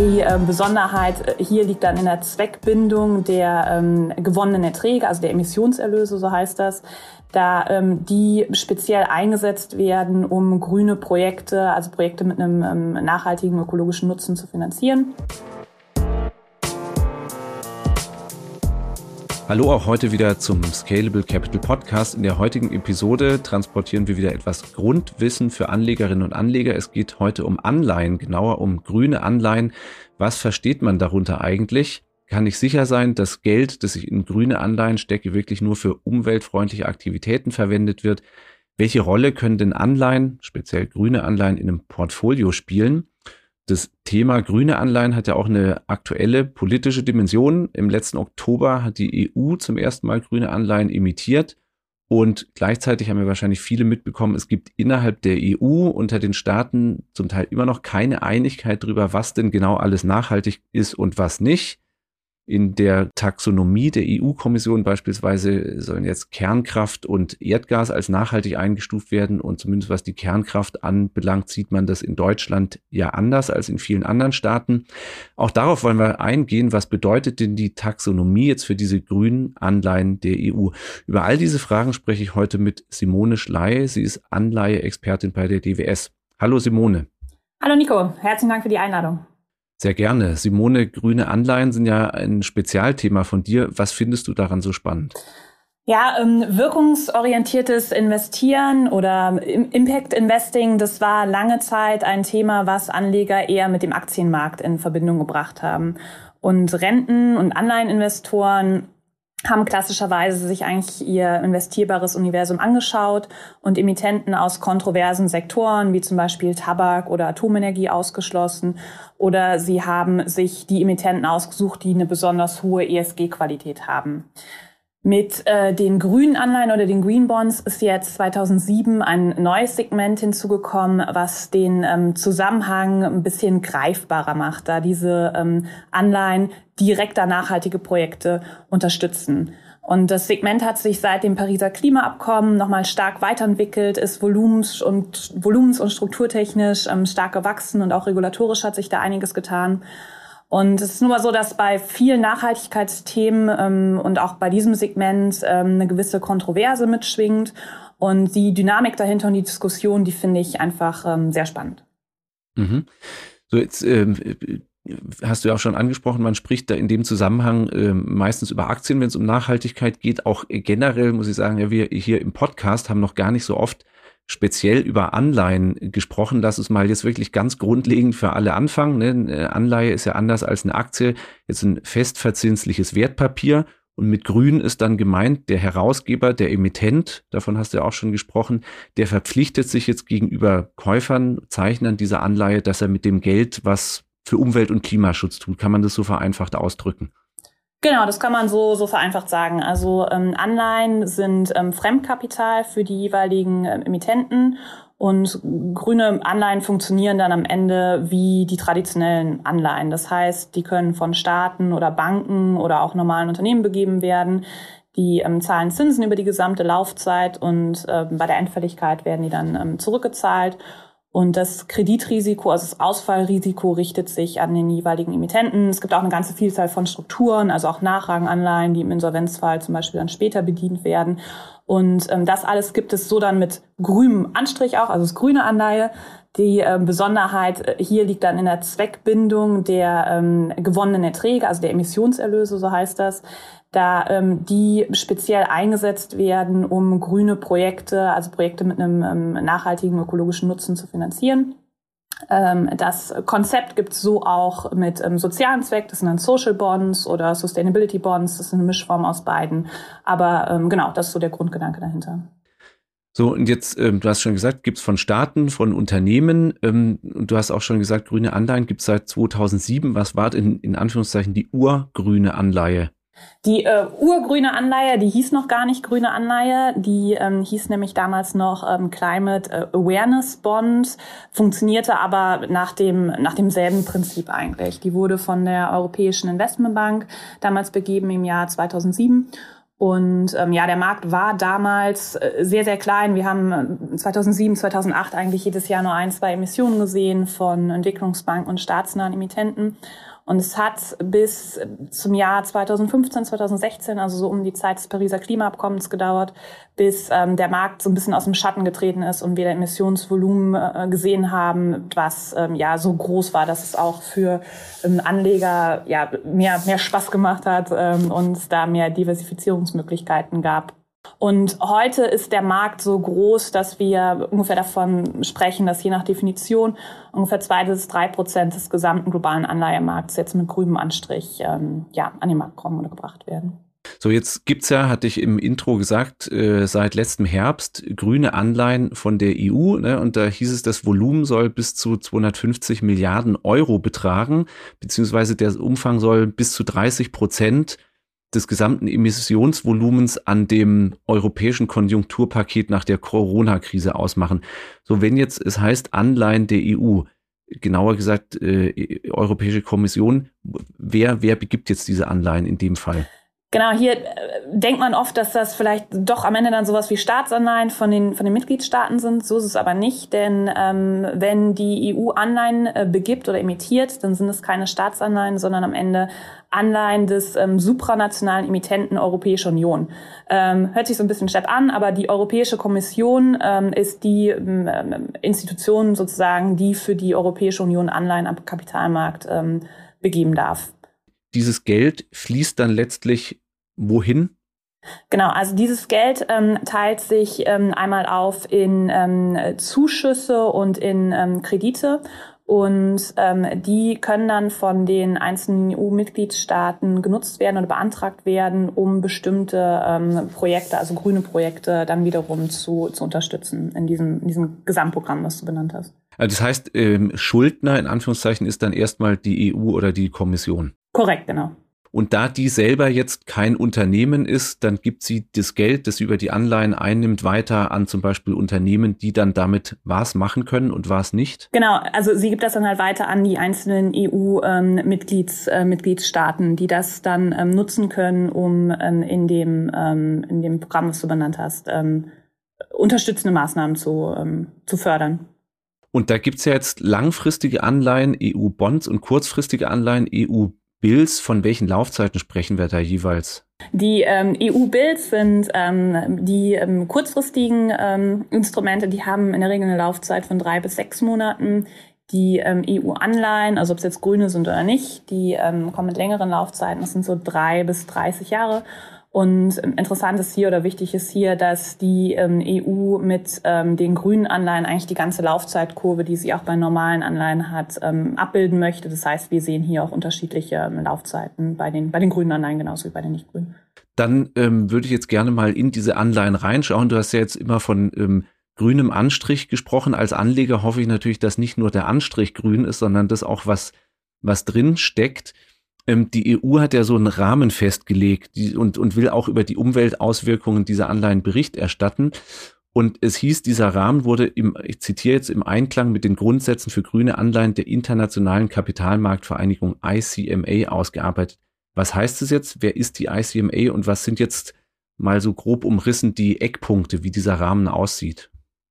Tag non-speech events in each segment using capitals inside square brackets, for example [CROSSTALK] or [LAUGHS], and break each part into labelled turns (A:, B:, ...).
A: Die äh, Besonderheit hier liegt dann in der Zweckbindung der ähm, gewonnenen Erträge, also der Emissionserlöse, so heißt das, da ähm, die speziell eingesetzt werden, um grüne Projekte, also Projekte mit einem ähm, nachhaltigen ökologischen Nutzen zu finanzieren.
B: Hallo auch heute wieder zum Scalable Capital Podcast. In der heutigen Episode transportieren wir wieder etwas Grundwissen für Anlegerinnen und Anleger. Es geht heute um Anleihen, genauer um grüne Anleihen. Was versteht man darunter eigentlich? Kann ich sicher sein, dass Geld, das ich in grüne Anleihen stecke, wirklich nur für umweltfreundliche Aktivitäten verwendet wird? Welche Rolle können denn Anleihen, speziell grüne Anleihen, in einem Portfolio spielen? Das Thema grüne Anleihen hat ja auch eine aktuelle politische Dimension. Im letzten Oktober hat die EU zum ersten Mal grüne Anleihen emittiert. Und gleichzeitig haben wir wahrscheinlich viele mitbekommen, es gibt innerhalb der EU unter den Staaten zum Teil immer noch keine Einigkeit darüber, was denn genau alles nachhaltig ist und was nicht. In der Taxonomie der EU-Kommission beispielsweise sollen jetzt Kernkraft und Erdgas als nachhaltig eingestuft werden. Und zumindest was die Kernkraft anbelangt, sieht man das in Deutschland ja anders als in vielen anderen Staaten. Auch darauf wollen wir eingehen. Was bedeutet denn die Taxonomie jetzt für diese grünen Anleihen der EU? Über all diese Fragen spreche ich heute mit Simone Schley. Sie ist Anleihe-Expertin bei der DWS. Hallo Simone.
A: Hallo Nico, herzlichen Dank für die Einladung.
B: Sehr gerne. Simone, grüne Anleihen sind ja ein Spezialthema von dir. Was findest du daran so spannend?
A: Ja, ähm, wirkungsorientiertes Investieren oder Impact Investing, das war lange Zeit ein Thema, was Anleger eher mit dem Aktienmarkt in Verbindung gebracht haben. Und Renten- und Anleiheninvestoren haben klassischerweise sich eigentlich ihr investierbares Universum angeschaut und Emittenten aus kontroversen Sektoren wie zum Beispiel Tabak oder Atomenergie ausgeschlossen oder sie haben sich die Emittenten ausgesucht, die eine besonders hohe ESG-Qualität haben. Mit äh, den grünen Anleihen oder den Green Bonds ist jetzt 2007 ein neues Segment hinzugekommen, was den ähm, Zusammenhang ein bisschen greifbarer macht, da diese ähm, Anleihen direkter nachhaltige Projekte unterstützen. Und das Segment hat sich seit dem Pariser Klimaabkommen nochmal stark weiterentwickelt, ist volumens- und, volumens- und strukturtechnisch ähm, stark gewachsen und auch regulatorisch hat sich da einiges getan. Und es ist nun mal so, dass bei vielen Nachhaltigkeitsthemen ähm, und auch bei diesem Segment ähm, eine gewisse Kontroverse mitschwingt. Und die Dynamik dahinter und die Diskussion, die finde ich einfach ähm, sehr spannend.
B: Mhm. So, jetzt ähm, hast du ja auch schon angesprochen, man spricht da in dem Zusammenhang äh, meistens über Aktien, wenn es um Nachhaltigkeit geht. Auch generell muss ich sagen, ja, wir hier im Podcast haben noch gar nicht so oft speziell über Anleihen gesprochen. Lass uns mal jetzt wirklich ganz grundlegend für alle anfangen. Ne? Eine Anleihe ist ja anders als eine Aktie, jetzt ein festverzinsliches Wertpapier. Und mit Grün ist dann gemeint, der Herausgeber, der Emittent, davon hast du ja auch schon gesprochen, der verpflichtet sich jetzt gegenüber Käufern, Zeichnern dieser Anleihe, dass er mit dem Geld was für Umwelt- und Klimaschutz tut. Kann man das so vereinfacht ausdrücken?
A: Genau, das kann man so, so vereinfacht sagen. Also ähm, Anleihen sind ähm, Fremdkapital für die jeweiligen ähm, Emittenten und grüne Anleihen funktionieren dann am Ende wie die traditionellen Anleihen. Das heißt, die können von Staaten oder Banken oder auch normalen Unternehmen begeben werden. Die ähm, zahlen Zinsen über die gesamte Laufzeit und äh, bei der Endfälligkeit werden die dann ähm, zurückgezahlt. Und das Kreditrisiko, also das Ausfallrisiko richtet sich an den jeweiligen Emittenten. Es gibt auch eine ganze Vielzahl von Strukturen, also auch Nachranganleihen, die im Insolvenzfall zum Beispiel dann später bedient werden. Und ähm, das alles gibt es so dann mit grünem Anstrich auch, also das grüne Anleihe. Die äh, Besonderheit hier liegt dann in der Zweckbindung der ähm, gewonnenen Erträge, also der Emissionserlöse, so heißt das da ähm, die speziell eingesetzt werden, um grüne Projekte, also Projekte mit einem ähm, nachhaltigen ökologischen Nutzen zu finanzieren. Ähm, das Konzept gibt es so auch mit ähm, sozialen Zweck, das sind dann Social Bonds oder Sustainability Bonds, das ist eine Mischform aus beiden. Aber ähm, genau, das ist so der Grundgedanke dahinter.
B: So, und jetzt, ähm, du hast schon gesagt, gibt's von Staaten, von Unternehmen, ähm, und du hast auch schon gesagt, grüne Anleihen gibt's seit 2007. Was war in, in Anführungszeichen die urgrüne Anleihe?
A: Die äh, urgrüne Anleihe, die hieß noch gar nicht grüne Anleihe, die ähm, hieß nämlich damals noch ähm, Climate Awareness Bond, funktionierte aber nach dem nach demselben Prinzip eigentlich. Die wurde von der Europäischen Investmentbank damals begeben im Jahr 2007 Und ähm, ja, der Markt war damals äh, sehr, sehr klein. Wir haben 2007, äh, 2008 eigentlich jedes Jahr nur ein, zwei Emissionen gesehen von Entwicklungsbanken und staatsnahen Emittenten. Und es hat bis zum Jahr 2015, 2016, also so um die Zeit des Pariser Klimaabkommens gedauert, bis ähm, der Markt so ein bisschen aus dem Schatten getreten ist und wir das Emissionsvolumen äh, gesehen haben, was ähm, ja so groß war, dass es auch für ähm, Anleger ja mehr, mehr Spaß gemacht hat ähm, und da mehr Diversifizierungsmöglichkeiten gab. Und heute ist der Markt so groß, dass wir ungefähr davon sprechen, dass je nach Definition ungefähr zwei bis drei Prozent des gesamten globalen Anleihemarkts jetzt mit grünem Anstrich ähm, ja, an den Markt kommen oder gebracht werden.
B: So, jetzt gibt's ja, hatte ich im Intro gesagt, äh, seit letztem Herbst grüne Anleihen von der EU. Ne, und da hieß es, das Volumen soll bis zu 250 Milliarden Euro betragen, beziehungsweise der Umfang soll bis zu 30 Prozent des gesamten Emissionsvolumens an dem europäischen Konjunkturpaket nach der Corona-Krise ausmachen. So, wenn jetzt es heißt Anleihen der EU, genauer gesagt äh, Europäische Kommission, wer, wer begibt jetzt diese Anleihen in dem Fall?
A: Genau, hier äh, denkt man oft, dass das vielleicht doch am Ende dann sowas wie Staatsanleihen von den, von den Mitgliedstaaten sind. So ist es aber nicht, denn ähm, wenn die EU Anleihen äh, begibt oder emittiert, dann sind es keine Staatsanleihen, sondern am Ende Anleihen des ähm, supranationalen Emittenten Europäische Union. Ähm, hört sich so ein bisschen stepp an, aber die Europäische Kommission ähm, ist die ähm, Institution sozusagen, die für die Europäische Union Anleihen am Kapitalmarkt ähm, begeben darf
B: dieses Geld fließt dann letztlich wohin?
A: Genau, also dieses Geld ähm, teilt sich ähm, einmal auf in ähm, Zuschüsse und in ähm, Kredite. Und ähm, die können dann von den einzelnen EU-Mitgliedstaaten genutzt werden oder beantragt werden, um bestimmte ähm, Projekte, also grüne Projekte, dann wiederum zu, zu unterstützen in diesem, in diesem Gesamtprogramm, was du benannt hast.
B: Also das heißt, ähm, Schuldner in Anführungszeichen ist dann erstmal die EU oder die Kommission.
A: Korrekt, genau.
B: Und da die selber jetzt kein Unternehmen ist, dann gibt sie das Geld, das sie über die Anleihen einnimmt, weiter an zum Beispiel Unternehmen, die dann damit was machen können und was nicht?
A: Genau, also sie gibt das dann halt weiter an die einzelnen EU-Mitglieds, ähm, äh, Mitgliedstaaten, die das dann ähm, nutzen können, um ähm, in, dem, in dem Programm, was du benannt hast, unterstützende Maßnahmen zu, zu fördern.
B: Und da gibt's ja jetzt langfristige Anleihen, EU-Bonds und kurzfristige Anleihen, EU Bills, von welchen Laufzeiten sprechen wir da jeweils?
A: Die ähm, EU-Bills sind ähm, die ähm, kurzfristigen ähm, Instrumente, die haben in der Regel eine Laufzeit von drei bis sechs Monaten. Die ähm, EU-Anleihen, also ob es jetzt grüne sind oder nicht, die ähm, kommen mit längeren Laufzeiten, das sind so drei bis 30 Jahre. Und interessant ist hier oder wichtig ist hier, dass die ähm, EU mit ähm, den grünen Anleihen eigentlich die ganze Laufzeitkurve, die sie auch bei normalen Anleihen hat, ähm, abbilden möchte. Das heißt, wir sehen hier auch unterschiedliche ähm, Laufzeiten bei den, bei den grünen Anleihen genauso wie bei den nicht grünen.
B: Dann ähm, würde ich jetzt gerne mal in diese Anleihen reinschauen. Du hast ja jetzt immer von ähm, grünem Anstrich gesprochen. Als Anleger hoffe ich natürlich, dass nicht nur der Anstrich grün ist, sondern dass auch was, was drin steckt. Ähm, die EU hat ja so einen Rahmen festgelegt und, und will auch über die Umweltauswirkungen dieser Anleihen Bericht erstatten. Und es hieß, dieser Rahmen wurde im, ich zitiere jetzt, im Einklang mit den Grundsätzen für grüne Anleihen der Internationalen Kapitalmarktvereinigung ICMA ausgearbeitet. Was heißt es jetzt? Wer ist die ICMA und was sind jetzt mal so grob umrissen die Eckpunkte, wie dieser Rahmen aussieht?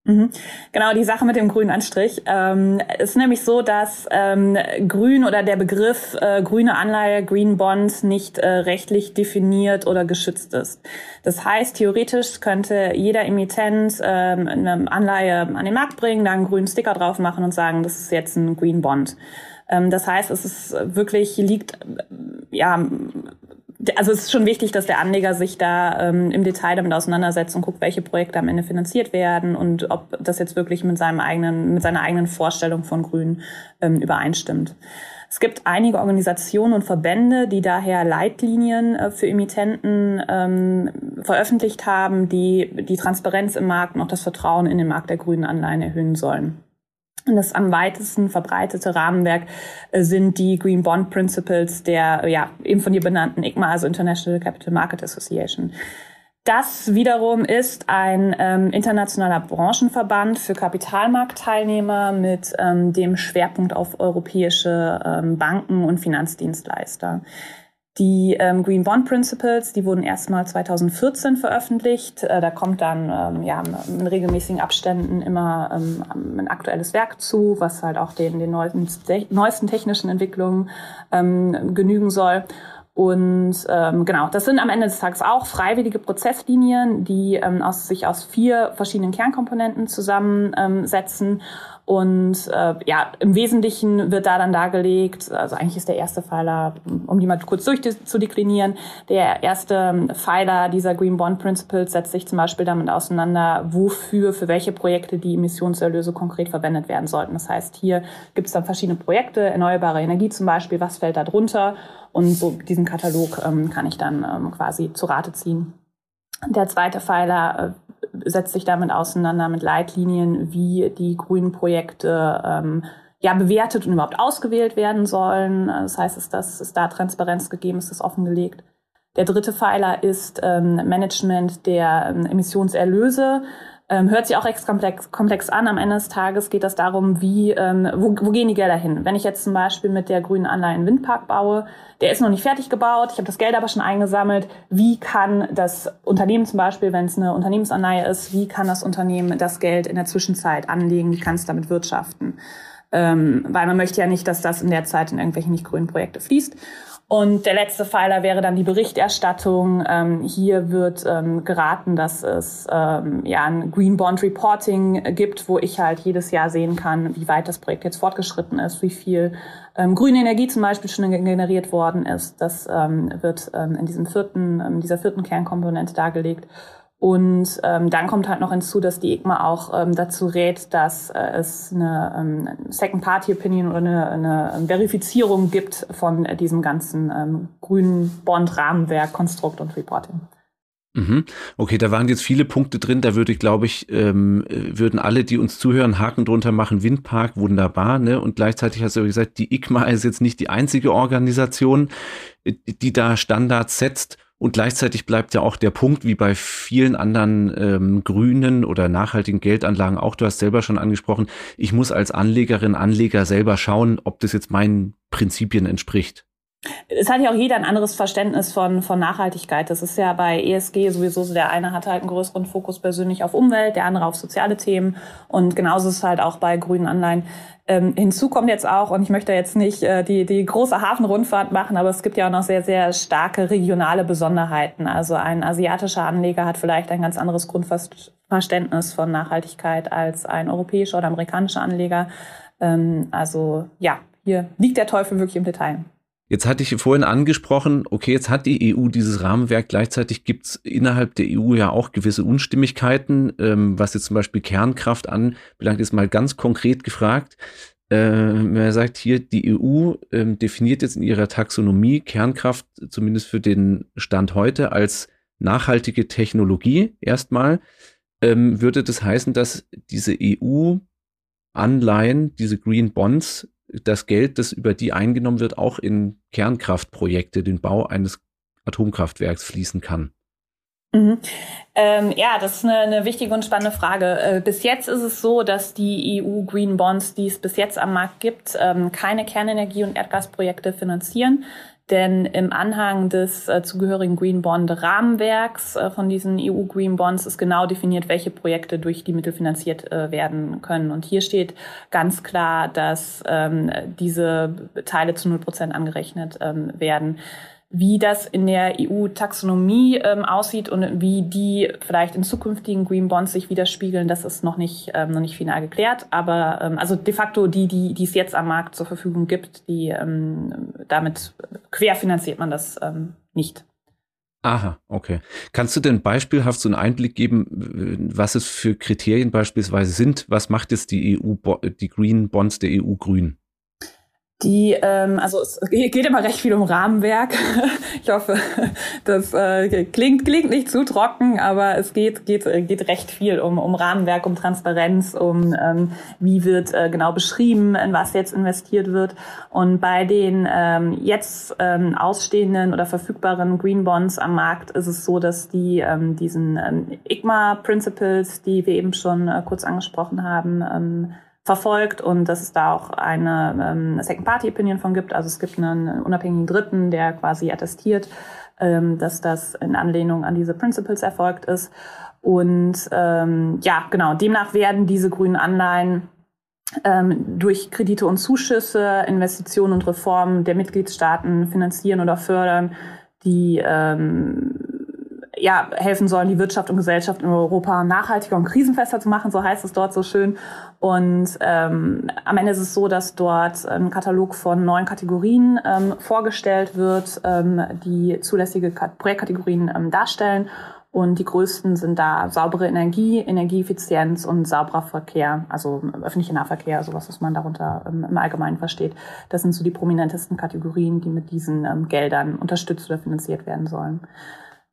A: Mhm. Genau, die Sache mit dem grünen Anstrich ähm, ist nämlich so, dass ähm, Grün oder der Begriff äh, grüne Anleihe, Green Bond, nicht äh, rechtlich definiert oder geschützt ist. Das heißt, theoretisch könnte jeder Emittent ähm, eine Anleihe an den Markt bringen, da einen grünen Sticker drauf machen und sagen, das ist jetzt ein Green Bond. Ähm, das heißt, es ist wirklich liegt ja also es ist schon wichtig, dass der Anleger sich da ähm, im Detail damit auseinandersetzt und guckt, welche Projekte am Ende finanziert werden und ob das jetzt wirklich mit seinem eigenen, mit seiner eigenen Vorstellung von Grün ähm, übereinstimmt. Es gibt einige Organisationen und Verbände, die daher Leitlinien äh, für Emittenten ähm, veröffentlicht haben, die die Transparenz im Markt und auch das Vertrauen in den Markt der grünen Anleihen erhöhen sollen. Das am weitesten verbreitete Rahmenwerk äh, sind die Green Bond Principles der ja, eben von dir benannten ICMA, also International Capital Market Association. Das wiederum ist ein ähm, internationaler Branchenverband für Kapitalmarktteilnehmer mit ähm, dem Schwerpunkt auf europäische ähm, Banken und Finanzdienstleister. Die ähm, Green Bond Principles, die wurden erstmal 2014 veröffentlicht. Äh, da kommt dann ähm, ja, in regelmäßigen Abständen immer ähm, ein aktuelles Werk zu, was halt auch den, den neuesten, neuesten technischen Entwicklungen ähm, genügen soll. Und ähm, genau, das sind am Ende des Tages auch freiwillige Prozesslinien, die ähm, aus, sich aus vier verschiedenen Kernkomponenten zusammensetzen. Und äh, ja, im Wesentlichen wird da dann dargelegt, also eigentlich ist der erste Pfeiler, um die mal kurz durchzudeklinieren, der erste Pfeiler dieser Green Bond Principles setzt sich zum Beispiel damit auseinander, wofür, für welche Projekte die Emissionserlöse konkret verwendet werden sollten. Das heißt, hier gibt es dann verschiedene Projekte, erneuerbare Energie zum Beispiel, was fällt da drunter? Und so diesen Katalog ähm, kann ich dann ähm, quasi zu Rate ziehen. Der zweite Pfeiler äh, setzt sich damit auseinander mit Leitlinien, wie die grünen Projekte ähm, ja bewertet und überhaupt ausgewählt werden sollen. Das heißt, ist, das, ist da Transparenz gegeben, ist das offengelegt. Der dritte Pfeiler ist ähm, Management der ähm, Emissionserlöse. Ähm, hört sich auch extra komplex, komplex an. Am Ende des Tages geht das darum, wie, ähm, wo, wo gehen die Gelder hin? Wenn ich jetzt zum Beispiel mit der grünen Anleihe einen Windpark baue, der ist noch nicht fertig gebaut, ich habe das Geld aber schon eingesammelt, wie kann das Unternehmen zum Beispiel, wenn es eine Unternehmensanleihe ist, wie kann das Unternehmen das Geld in der Zwischenzeit anlegen, wie kann es damit wirtschaften? Ähm, weil man möchte ja nicht, dass das in der Zeit in irgendwelche nicht grünen Projekte fließt. Und der letzte Pfeiler wäre dann die Berichterstattung. Ähm, hier wird ähm, geraten, dass es ähm, ja ein Green Bond Reporting gibt, wo ich halt jedes Jahr sehen kann, wie weit das Projekt jetzt fortgeschritten ist, wie viel ähm, grüne Energie zum Beispiel schon generiert worden ist. Das ähm, wird ähm, in diesem vierten, dieser vierten Kernkomponente dargelegt. Und ähm, dann kommt halt noch hinzu, dass die IGMA auch ähm, dazu rät, dass äh, es eine ähm, Second-Party-Opinion oder eine, eine Verifizierung gibt von äh, diesem ganzen ähm, grünen Bond-Rahmenwerk, Konstrukt und Reporting.
B: Mhm. Okay, da waren jetzt viele Punkte drin. Da würde ich, glaube ich, ähm, würden alle, die uns zuhören, Haken drunter machen. Windpark, wunderbar. Ne? Und gleichzeitig hast du gesagt, die IGMA ist jetzt nicht die einzige Organisation, die da Standards setzt. Und gleichzeitig bleibt ja auch der Punkt, wie bei vielen anderen ähm, grünen oder nachhaltigen Geldanlagen, auch du hast selber schon angesprochen, ich muss als Anlegerin, Anleger selber schauen, ob das jetzt meinen Prinzipien entspricht.
A: Es hat ja auch jeder ein anderes Verständnis von, von Nachhaltigkeit. Das ist ja bei ESG sowieso so, der eine hat halt einen größeren Fokus persönlich auf Umwelt, der andere auf soziale Themen. Und genauso ist es halt auch bei grünen Anleihen. Ähm, hinzu kommt jetzt auch, und ich möchte jetzt nicht äh, die, die große Hafenrundfahrt machen, aber es gibt ja auch noch sehr, sehr starke regionale Besonderheiten. Also ein asiatischer Anleger hat vielleicht ein ganz anderes Grundverständnis von Nachhaltigkeit als ein europäischer oder amerikanischer Anleger. Ähm, also ja, hier liegt der Teufel wirklich im Detail.
B: Jetzt hatte ich vorhin angesprochen, okay, jetzt hat die EU dieses Rahmenwerk, gleichzeitig gibt es innerhalb der EU ja auch gewisse Unstimmigkeiten, ähm, was jetzt zum Beispiel Kernkraft anbelangt, ist mal ganz konkret gefragt. Äh, man sagt hier, die EU ähm, definiert jetzt in ihrer Taxonomie Kernkraft zumindest für den Stand heute als nachhaltige Technologie erstmal. Ähm, würde das heißen, dass diese EU-Anleihen, diese Green Bonds das Geld, das über die eingenommen wird, auch in Kernkraftprojekte, den Bau eines Atomkraftwerks fließen kann?
A: Mhm. Ähm, ja, das ist eine, eine, wichtige und spannende Frage. Äh, bis jetzt ist es so, dass die EU Green Bonds, die es bis jetzt am Markt gibt, ähm, keine Kernenergie- und Erdgasprojekte finanzieren. Denn im Anhang des äh, zugehörigen Green Bond Rahmenwerks äh, von diesen EU Green Bonds ist genau definiert, welche Projekte durch die Mittel finanziert äh, werden können. Und hier steht ganz klar, dass ähm, diese Teile zu null Prozent angerechnet ähm, werden. Wie das in der EU-Taxonomie ähm, aussieht und wie die vielleicht in zukünftigen Green Bonds sich widerspiegeln, das ist noch nicht, ähm, noch nicht final geklärt. Aber ähm, also de facto die, die, die es jetzt am Markt zur Verfügung gibt, die ähm, damit querfinanziert man das ähm, nicht.
B: Aha, okay. Kannst du denn beispielhaft so einen Einblick geben, was es für Kriterien beispielsweise sind? Was macht jetzt die EU, die Green Bonds der EU grün?
A: Die, ähm, also es geht immer recht viel um Rahmenwerk. [LAUGHS] ich hoffe, das äh, klingt, klingt nicht zu trocken, aber es geht, geht, geht recht viel um, um Rahmenwerk, um Transparenz, um ähm, wie wird äh, genau beschrieben, in was jetzt investiert wird. Und bei den ähm, jetzt ähm, ausstehenden oder verfügbaren Green Bonds am Markt ist es so, dass die ähm, diesen ähm, IGMA Principles, die wir eben schon äh, kurz angesprochen haben, ähm, verfolgt und dass es da auch eine ähm, Second-Party-Opinion von gibt. Also es gibt einen unabhängigen Dritten, der quasi attestiert, ähm, dass das in Anlehnung an diese Principles erfolgt ist. Und ähm, ja, genau, demnach werden diese grünen Anleihen ähm, durch Kredite und Zuschüsse, Investitionen und Reformen der Mitgliedstaaten finanzieren oder fördern, die ähm, ja, helfen sollen, die Wirtschaft und Gesellschaft in Europa nachhaltiger und krisenfester zu machen, so heißt es dort so schön. Und ähm, am Ende ist es so, dass dort ein Katalog von neun Kategorien ähm, vorgestellt wird, ähm, die zulässige Projektkategorien ähm, darstellen. Und die größten sind da saubere Energie, Energieeffizienz und sauberer Verkehr, also öffentlicher Nahverkehr, sowas, was man darunter ähm, im Allgemeinen versteht. Das sind so die prominentesten Kategorien, die mit diesen ähm, Geldern unterstützt oder finanziert werden sollen.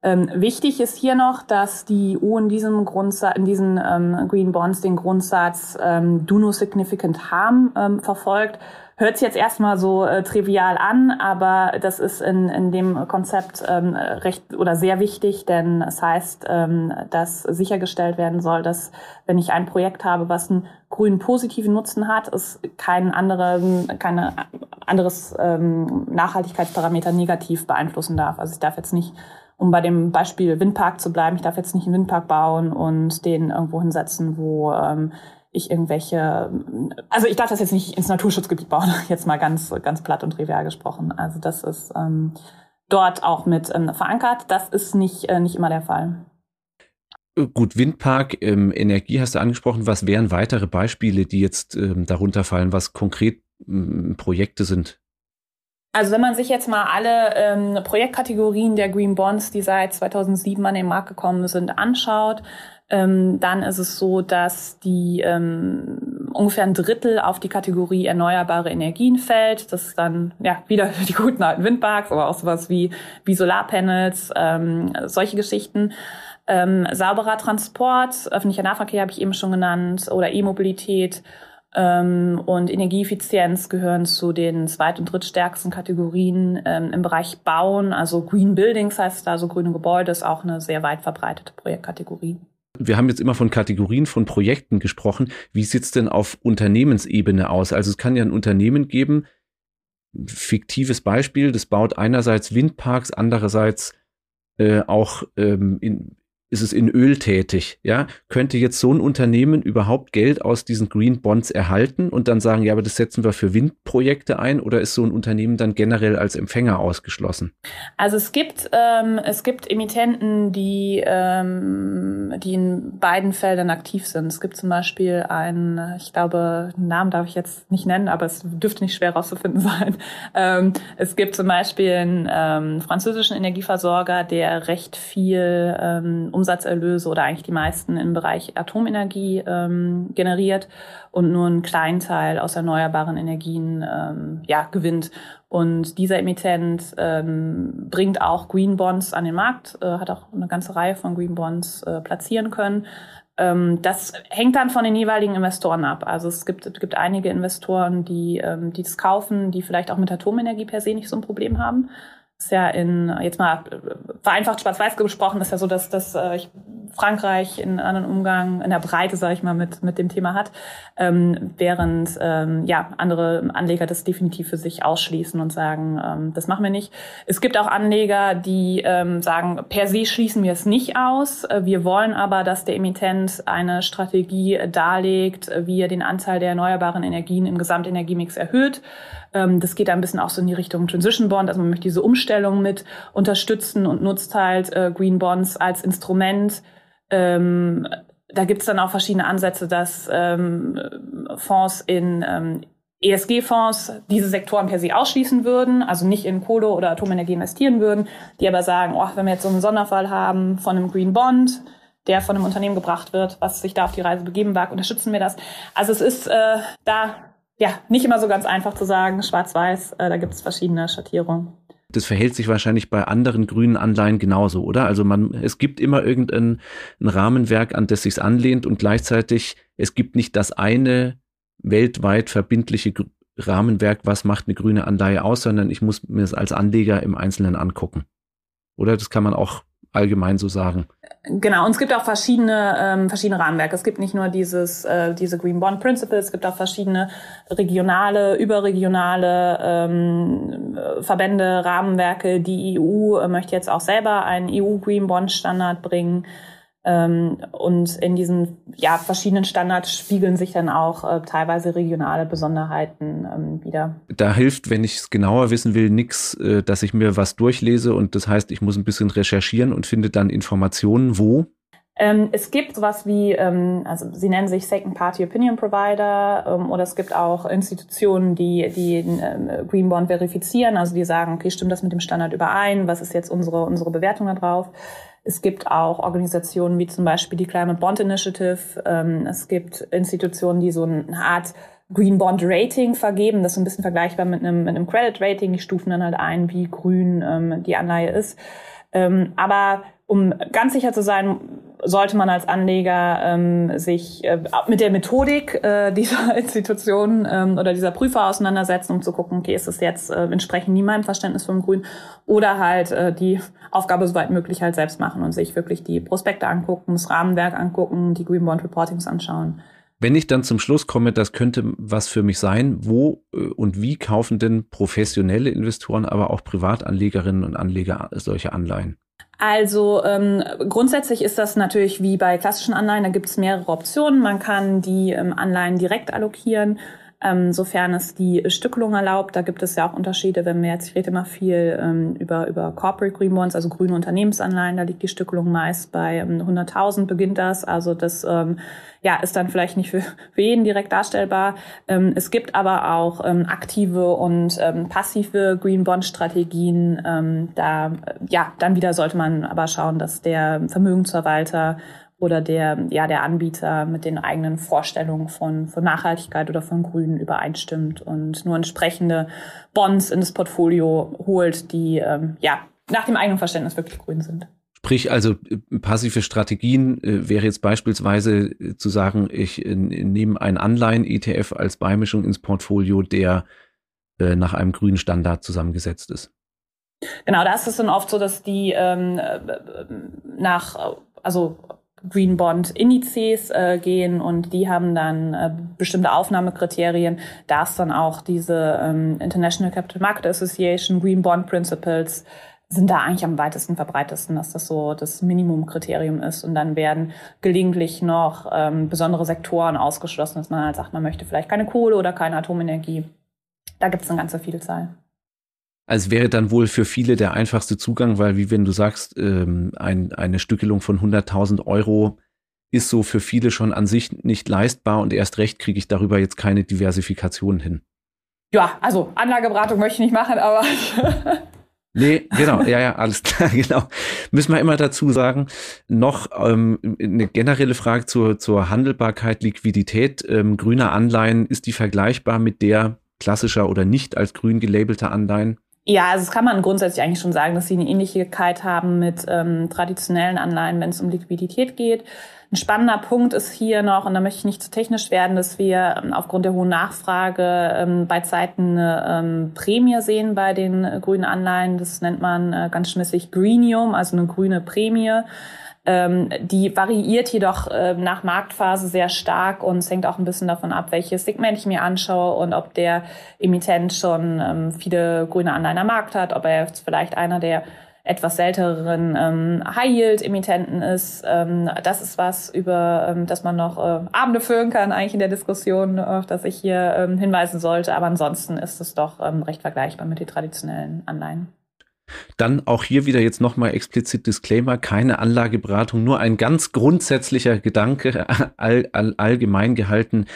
A: Ähm, wichtig ist hier noch, dass die EU in diesem Grundsatz, in diesen ähm, Green Bonds den Grundsatz ähm, Do No Significant Harm ähm, verfolgt. Hört sich jetzt erstmal so äh, trivial an, aber das ist in, in dem Konzept ähm, recht oder sehr wichtig, denn es heißt, ähm, dass sichergestellt werden soll, dass wenn ich ein Projekt habe, was einen grünen positiven Nutzen hat, es keinen anderen, keine anderes ähm, Nachhaltigkeitsparameter negativ beeinflussen darf. Also ich darf jetzt nicht um bei dem Beispiel Windpark zu bleiben, ich darf jetzt nicht einen Windpark bauen und den irgendwo hinsetzen, wo ähm, ich irgendwelche, also ich darf das jetzt nicht ins Naturschutzgebiet bauen, [LAUGHS] jetzt mal ganz, ganz platt und trivial gesprochen. Also das ist ähm, dort auch mit ähm, verankert. Das ist nicht, äh, nicht immer der Fall.
B: Gut, Windpark, ähm, Energie hast du angesprochen. Was wären weitere Beispiele, die jetzt ähm, darunter fallen, was konkret Projekte sind?
A: Also wenn man sich jetzt mal alle ähm, Projektkategorien der Green Bonds, die seit 2007 an den Markt gekommen sind, anschaut, ähm, dann ist es so, dass die ähm, ungefähr ein Drittel auf die Kategorie erneuerbare Energien fällt. Das ist dann ja wieder [LAUGHS] die guten alten Windparks, aber auch sowas wie, wie Solarpanels, ähm, solche Geschichten. Ähm, sauberer Transport, öffentlicher Nahverkehr habe ich eben schon genannt, oder E-Mobilität und Energieeffizienz gehören zu den zweit- und drittstärksten Kategorien ähm, im Bereich Bauen. Also Green Buildings heißt da, also grüne Gebäude ist auch eine sehr weit verbreitete Projektkategorie.
B: Wir haben jetzt immer von Kategorien von Projekten gesprochen. Wie sieht's denn auf Unternehmensebene aus? Also es kann ja ein Unternehmen geben, fiktives Beispiel, das baut einerseits Windparks, andererseits äh, auch ähm, in, ist es in Öl tätig, ja, könnte jetzt so ein Unternehmen überhaupt Geld aus diesen Green Bonds erhalten und dann sagen, ja, aber das setzen wir für Windprojekte ein oder ist so ein Unternehmen dann generell als Empfänger ausgeschlossen?
A: Also es gibt ähm, es gibt Emittenten, die ähm, die in beiden Feldern aktiv sind. Es gibt zum Beispiel einen, ich glaube, einen Namen darf ich jetzt nicht nennen, aber es dürfte nicht schwer herauszufinden [LAUGHS] sein. Ähm, es gibt zum Beispiel einen ähm, französischen Energieversorger, der recht viel ähm, Umsatzerlöse oder eigentlich die meisten im Bereich Atomenergie ähm, generiert und nur einen kleinen Teil aus erneuerbaren Energien ähm, ja, gewinnt. Und dieser Emittent ähm, bringt auch Green Bonds an den Markt, äh, hat auch eine ganze Reihe von Green Bonds äh, platzieren können. Ähm, das hängt dann von den jeweiligen Investoren ab. Also es gibt, es gibt einige Investoren, die, ähm, die das kaufen, die vielleicht auch mit Atomenergie per se nicht so ein Problem haben ist ja in, jetzt mal vereinfacht schwarz-weiß gesprochen, ist ja so, dass, dass äh, Frankreich in anderen Umgang, in der Breite, sage ich mal, mit, mit dem Thema hat, ähm, während ähm, ja, andere Anleger das definitiv für sich ausschließen und sagen, ähm, das machen wir nicht. Es gibt auch Anleger, die ähm, sagen, per se schließen wir es nicht aus. Äh, wir wollen aber, dass der Emittent eine Strategie darlegt, wie er den Anteil der erneuerbaren Energien im Gesamtenergiemix erhöht. Ähm, das geht ein bisschen auch so in die Richtung Transition Bond. Also man möchte diese Umstellung mit unterstützen und nutzt halt äh, Green Bonds als Instrument. Ähm, da gibt's dann auch verschiedene Ansätze, dass ähm, Fonds in ESG-Fonds diese Sektoren per se ausschließen würden, also nicht in Kohle oder Atomenergie investieren würden, die aber sagen, oh, wenn wir jetzt so einen Sonderfall haben von einem Green Bond, der von einem Unternehmen gebracht wird, was sich da auf die Reise begeben mag, unterstützen wir das. Also es ist äh, da ja, nicht immer so ganz einfach zu sagen, schwarz-weiß, äh, da gibt es verschiedene Schattierungen.
B: Das verhält sich wahrscheinlich bei anderen grünen Anleihen genauso, oder? Also man, es gibt immer irgendein ein Rahmenwerk, an das sich's anlehnt und gleichzeitig es gibt nicht das eine weltweit verbindliche Rahmenwerk, was macht eine grüne Anleihe aus, sondern ich muss mir es als Anleger im Einzelnen angucken. Oder das kann man auch allgemein so sagen.
A: Genau, und es gibt auch verschiedene, ähm, verschiedene Rahmenwerke. Es gibt nicht nur dieses, äh, diese Green Bond Principles, es gibt auch verschiedene regionale, überregionale ähm, Verbände, Rahmenwerke. Die EU äh, möchte jetzt auch selber einen EU Green Bond Standard bringen. Ähm, und in diesen ja, verschiedenen Standards spiegeln sich dann auch äh, teilweise regionale Besonderheiten ähm, wieder.
B: Da hilft, wenn ich es genauer wissen will, nichts, äh, dass ich mir was durchlese und das heißt, ich muss ein bisschen recherchieren und finde dann Informationen wo.
A: Ähm, es gibt sowas wie, ähm, also sie nennen sich Second Party Opinion Provider ähm, oder es gibt auch Institutionen, die die ähm, Green Bond verifizieren, also die sagen, okay, stimmt das mit dem Standard überein? Was ist jetzt unsere unsere Bewertung da drauf? Es gibt auch Organisationen wie zum Beispiel die Climate Bond Initiative. Ähm, es gibt Institutionen, die so eine Art Green Bond Rating vergeben. Das ist ein bisschen vergleichbar mit einem, mit einem Credit Rating. Die stufen dann halt ein, wie grün ähm, die Anleihe ist. Ähm, aber um ganz sicher zu sein, sollte man als Anleger ähm, sich äh, mit der Methodik äh, dieser [LAUGHS] Institution ähm, oder dieser Prüfer auseinandersetzen, um zu gucken, okay, ist das jetzt äh, entsprechend nie meinem Verständnis vom Grün oder halt äh, die Aufgabe soweit möglich halt selbst machen und sich wirklich die Prospekte angucken, das Rahmenwerk angucken, die Green Bond Reportings anschauen.
B: Wenn ich dann zum Schluss komme, das könnte was für mich sein, wo äh, und wie kaufen denn professionelle Investoren, aber auch Privatanlegerinnen und Anleger solche Anleihen?
A: Also ähm, grundsätzlich ist das natürlich wie bei klassischen Anleihen, da gibt es mehrere Optionen. Man kann die ähm, Anleihen direkt allokieren, ähm, sofern es die Stückelung erlaubt. Da gibt es ja auch Unterschiede, wenn wir jetzt, ich rede immer viel ähm, über, über Corporate Green Bonds, also grüne Unternehmensanleihen, da liegt die Stückelung meist bei ähm, 100.000 beginnt das. Also das ähm, ja, ist dann vielleicht nicht für, für jeden direkt darstellbar. Ähm, es gibt aber auch ähm, aktive und ähm, passive Green Bond Strategien. Ähm, da, ja, dann wieder sollte man aber schauen, dass der Vermögensverwalter oder der, ja, der Anbieter mit den eigenen Vorstellungen von, von Nachhaltigkeit oder von Grün übereinstimmt und nur entsprechende Bonds in das Portfolio holt, die, ähm, ja, nach dem eigenen Verständnis wirklich grün sind.
B: Sprich also äh, passive Strategien äh, wäre jetzt beispielsweise äh, zu sagen, ich äh, nehme einen Anleihen-ETF als Beimischung ins Portfolio, der äh, nach einem grünen Standard zusammengesetzt ist.
A: Genau, da ist es dann oft so, dass die ähm, äh, nach, also Green Bond Indizes äh, gehen und die haben dann äh, bestimmte Aufnahmekriterien. Da ist dann auch diese ähm, International Capital Market Association Green Bond Principles sind da eigentlich am weitesten verbreitesten, dass das so das Minimumkriterium ist. Und dann werden gelegentlich noch ähm, besondere Sektoren ausgeschlossen, dass man halt sagt, man möchte vielleicht keine Kohle oder keine Atomenergie. Da gibt es eine ganze Vielzahl.
B: Also wäre dann wohl für viele der einfachste Zugang, weil wie wenn du sagst, ähm, ein, eine Stückelung von 100.000 Euro ist so für viele schon an sich nicht leistbar und erst recht kriege ich darüber jetzt keine Diversifikation hin.
A: Ja, also Anlageberatung möchte ich nicht machen, aber [LAUGHS]
B: Nee, genau, ja, ja, alles klar, [LAUGHS] genau. Müssen wir immer dazu sagen, noch ähm, eine generelle Frage zur, zur Handelbarkeit, Liquidität ähm, grüner Anleihen, ist die vergleichbar mit der klassischer oder nicht als grün gelabelter Anleihen?
A: Ja, also das kann man grundsätzlich eigentlich schon sagen, dass sie eine Ähnlichkeit haben mit ähm, traditionellen Anleihen, wenn es um Liquidität geht. Ein spannender Punkt ist hier noch, und da möchte ich nicht zu technisch werden, dass wir ähm, aufgrund der hohen Nachfrage ähm, bei Zeiten eine ähm, Prämie sehen bei den äh, grünen Anleihen. Das nennt man äh, ganz schmissig Greenium, also eine grüne Prämie. Ähm, die variiert jedoch äh, nach Marktphase sehr stark und es hängt auch ein bisschen davon ab, welches Segment ich mir anschaue und ob der Emittent schon ähm, viele grüne Anleihen am Markt hat, ob er jetzt vielleicht einer der etwas selteneren ähm, High-Yield-Emittenten ist. Ähm, das ist was, über ähm, das man noch äh, Abende führen kann, eigentlich in der Diskussion, auf das ich hier ähm, hinweisen sollte. Aber ansonsten ist es doch ähm, recht vergleichbar mit den traditionellen Anleihen.
B: Dann auch hier wieder jetzt nochmal explizit Disclaimer, keine Anlageberatung, nur ein ganz grundsätzlicher Gedanke, [LAUGHS] all, all, allgemein gehalten.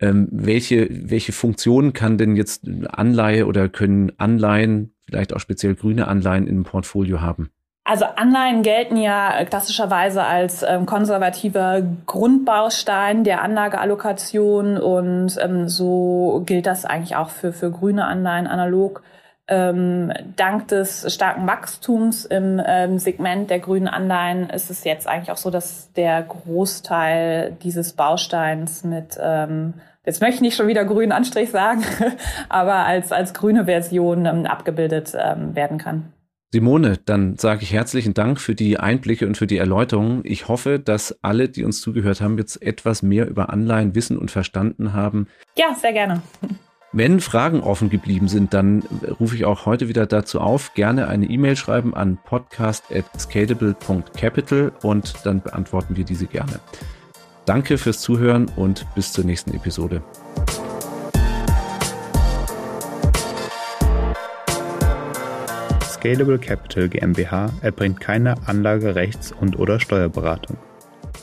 B: Ähm, welche, welche Funktion kann denn jetzt Anleihe oder können Anleihen, vielleicht auch speziell grüne Anleihen im Portfolio haben?
A: Also Anleihen gelten ja klassischerweise als ähm, konservativer Grundbaustein der Anlageallokation und ähm, so gilt das eigentlich auch für, für grüne Anleihen analog ähm, dank des starken Wachstums im ähm, Segment der grünen Anleihen ist es jetzt eigentlich auch so, dass der Großteil dieses Bausteins mit, ähm, jetzt möchte ich nicht schon wieder grünen Anstrich sagen, [LAUGHS] aber als, als grüne Version ähm, abgebildet ähm, werden kann.
B: Simone, dann sage ich herzlichen Dank für die Einblicke und für die Erläuterungen. Ich hoffe, dass alle, die uns zugehört haben, jetzt etwas mehr über Anleihen wissen und verstanden haben.
A: Ja, sehr gerne.
B: Wenn Fragen offen geblieben sind, dann rufe ich auch heute wieder dazu auf, gerne eine E-Mail schreiben an podcast.scalable.capital und dann beantworten wir diese gerne. Danke fürs Zuhören und bis zur nächsten Episode.
C: Scalable Capital GmbH erbringt keine Anlagerechts- und/oder Steuerberatung.